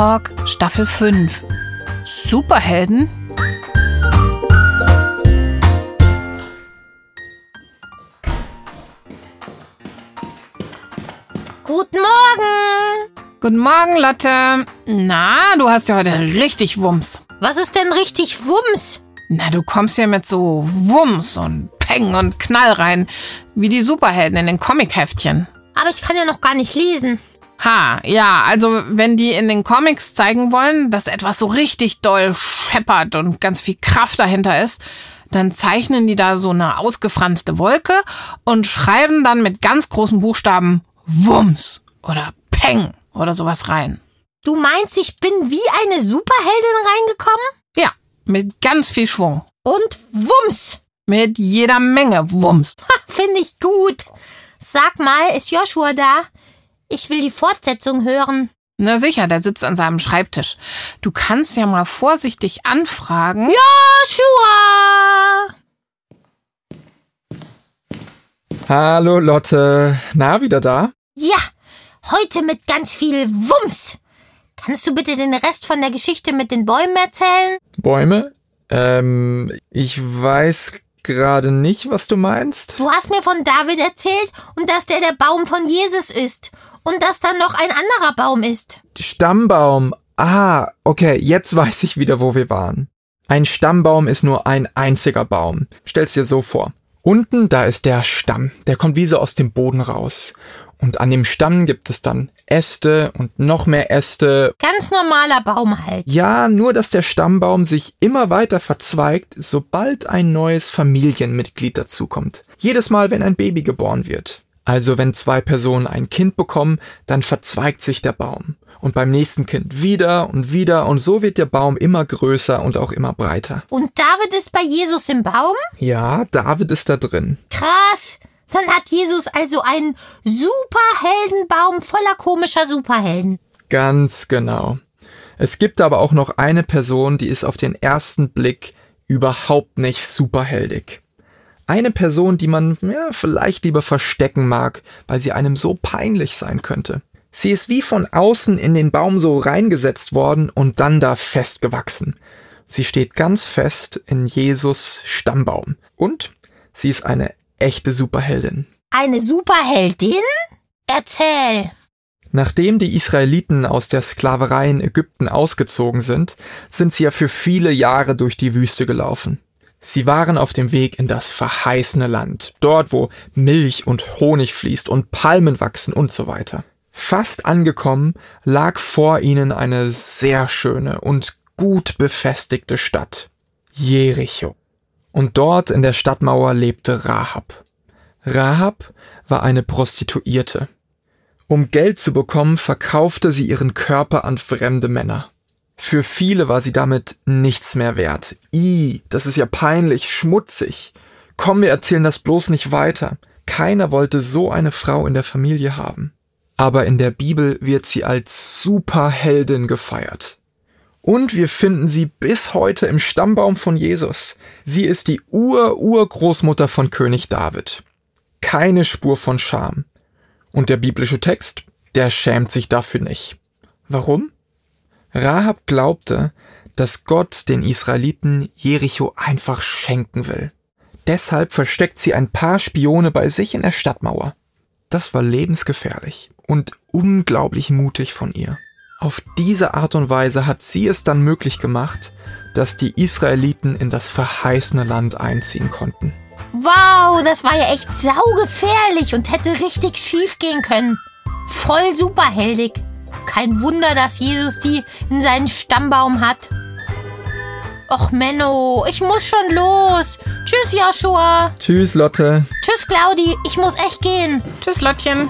Talk Staffel 5. Superhelden? Guten Morgen! Guten Morgen, Lotte. Na, du hast ja heute richtig Wumms. Was ist denn richtig Wumms? Na, du kommst ja mit so Wumms und Peng und Knall rein, wie die Superhelden in den Comicheftchen. Aber ich kann ja noch gar nicht lesen. Ha, ja, also wenn die in den Comics zeigen wollen, dass etwas so richtig doll scheppert und ganz viel Kraft dahinter ist, dann zeichnen die da so eine ausgefranste Wolke und schreiben dann mit ganz großen Buchstaben Wumms oder Peng oder sowas rein. Du meinst, ich bin wie eine Superheldin reingekommen? Ja, mit ganz viel Schwung. Und Wumms! Mit jeder Menge Wumms. Finde ich gut. Sag mal, ist Joshua da? Ich will die Fortsetzung hören. Na sicher, der sitzt an seinem Schreibtisch. Du kannst ja mal vorsichtig anfragen. Joshua! Hallo Lotte. Na, wieder da? Ja, heute mit ganz viel Wumms. Kannst du bitte den Rest von der Geschichte mit den Bäumen erzählen? Bäume? Ähm, ich weiß gerade nicht, was du meinst. Du hast mir von David erzählt und dass der der Baum von Jesus ist und dass da noch ein anderer Baum ist. Stammbaum. Ah, okay, jetzt weiß ich wieder, wo wir waren. Ein Stammbaum ist nur ein einziger Baum. Stell's dir so vor. Unten, da ist der Stamm. Der kommt wie so aus dem Boden raus. Und an dem Stamm gibt es dann Äste und noch mehr Äste. Ganz normaler Baum halt. Ja, nur dass der Stammbaum sich immer weiter verzweigt, sobald ein neues Familienmitglied dazukommt. Jedes Mal, wenn ein Baby geboren wird. Also wenn zwei Personen ein Kind bekommen, dann verzweigt sich der Baum. Und beim nächsten Kind wieder und wieder und so wird der Baum immer größer und auch immer breiter. Und David ist bei Jesus im Baum? Ja, David ist da drin. Krass. Dann hat Jesus also einen Superheldenbaum voller komischer Superhelden. Ganz genau. Es gibt aber auch noch eine Person, die ist auf den ersten Blick überhaupt nicht superheldig. Eine Person, die man ja, vielleicht lieber verstecken mag, weil sie einem so peinlich sein könnte. Sie ist wie von außen in den Baum so reingesetzt worden und dann da festgewachsen. Sie steht ganz fest in Jesus Stammbaum. Und sie ist eine echte Superheldin. Eine Superheldin? Erzähl. Nachdem die Israeliten aus der Sklaverei in Ägypten ausgezogen sind, sind sie ja für viele Jahre durch die Wüste gelaufen. Sie waren auf dem Weg in das verheißene Land, dort wo Milch und Honig fließt und Palmen wachsen und so weiter. Fast angekommen lag vor ihnen eine sehr schöne und gut befestigte Stadt, Jericho. Und dort in der Stadtmauer lebte Rahab. Rahab war eine Prostituierte. Um Geld zu bekommen, verkaufte sie ihren Körper an fremde Männer. Für viele war sie damit nichts mehr wert. I, das ist ja peinlich, schmutzig. Komm, wir erzählen das bloß nicht weiter. Keiner wollte so eine Frau in der Familie haben. Aber in der Bibel wird sie als Superheldin gefeiert. Und wir finden sie bis heute im Stammbaum von Jesus. Sie ist die Ur-Urgroßmutter von König David. Keine Spur von Scham. Und der biblische Text, der schämt sich dafür nicht. Warum? Rahab glaubte, dass Gott den Israeliten Jericho einfach schenken will. Deshalb versteckt sie ein paar Spione bei sich in der Stadtmauer. Das war lebensgefährlich und unglaublich mutig von ihr. Auf diese Art und Weise hat sie es dann möglich gemacht, dass die Israeliten in das verheißene Land einziehen konnten. Wow, das war ja echt saugefährlich und hätte richtig schief gehen können. Voll superheldig. Kein Wunder, dass Jesus die in seinen Stammbaum hat. Och Menno, ich muss schon los. Tschüss Joshua. Tschüss, Lotte. Tschüss Claudi, ich muss echt gehen. Tschüss, Lottchen.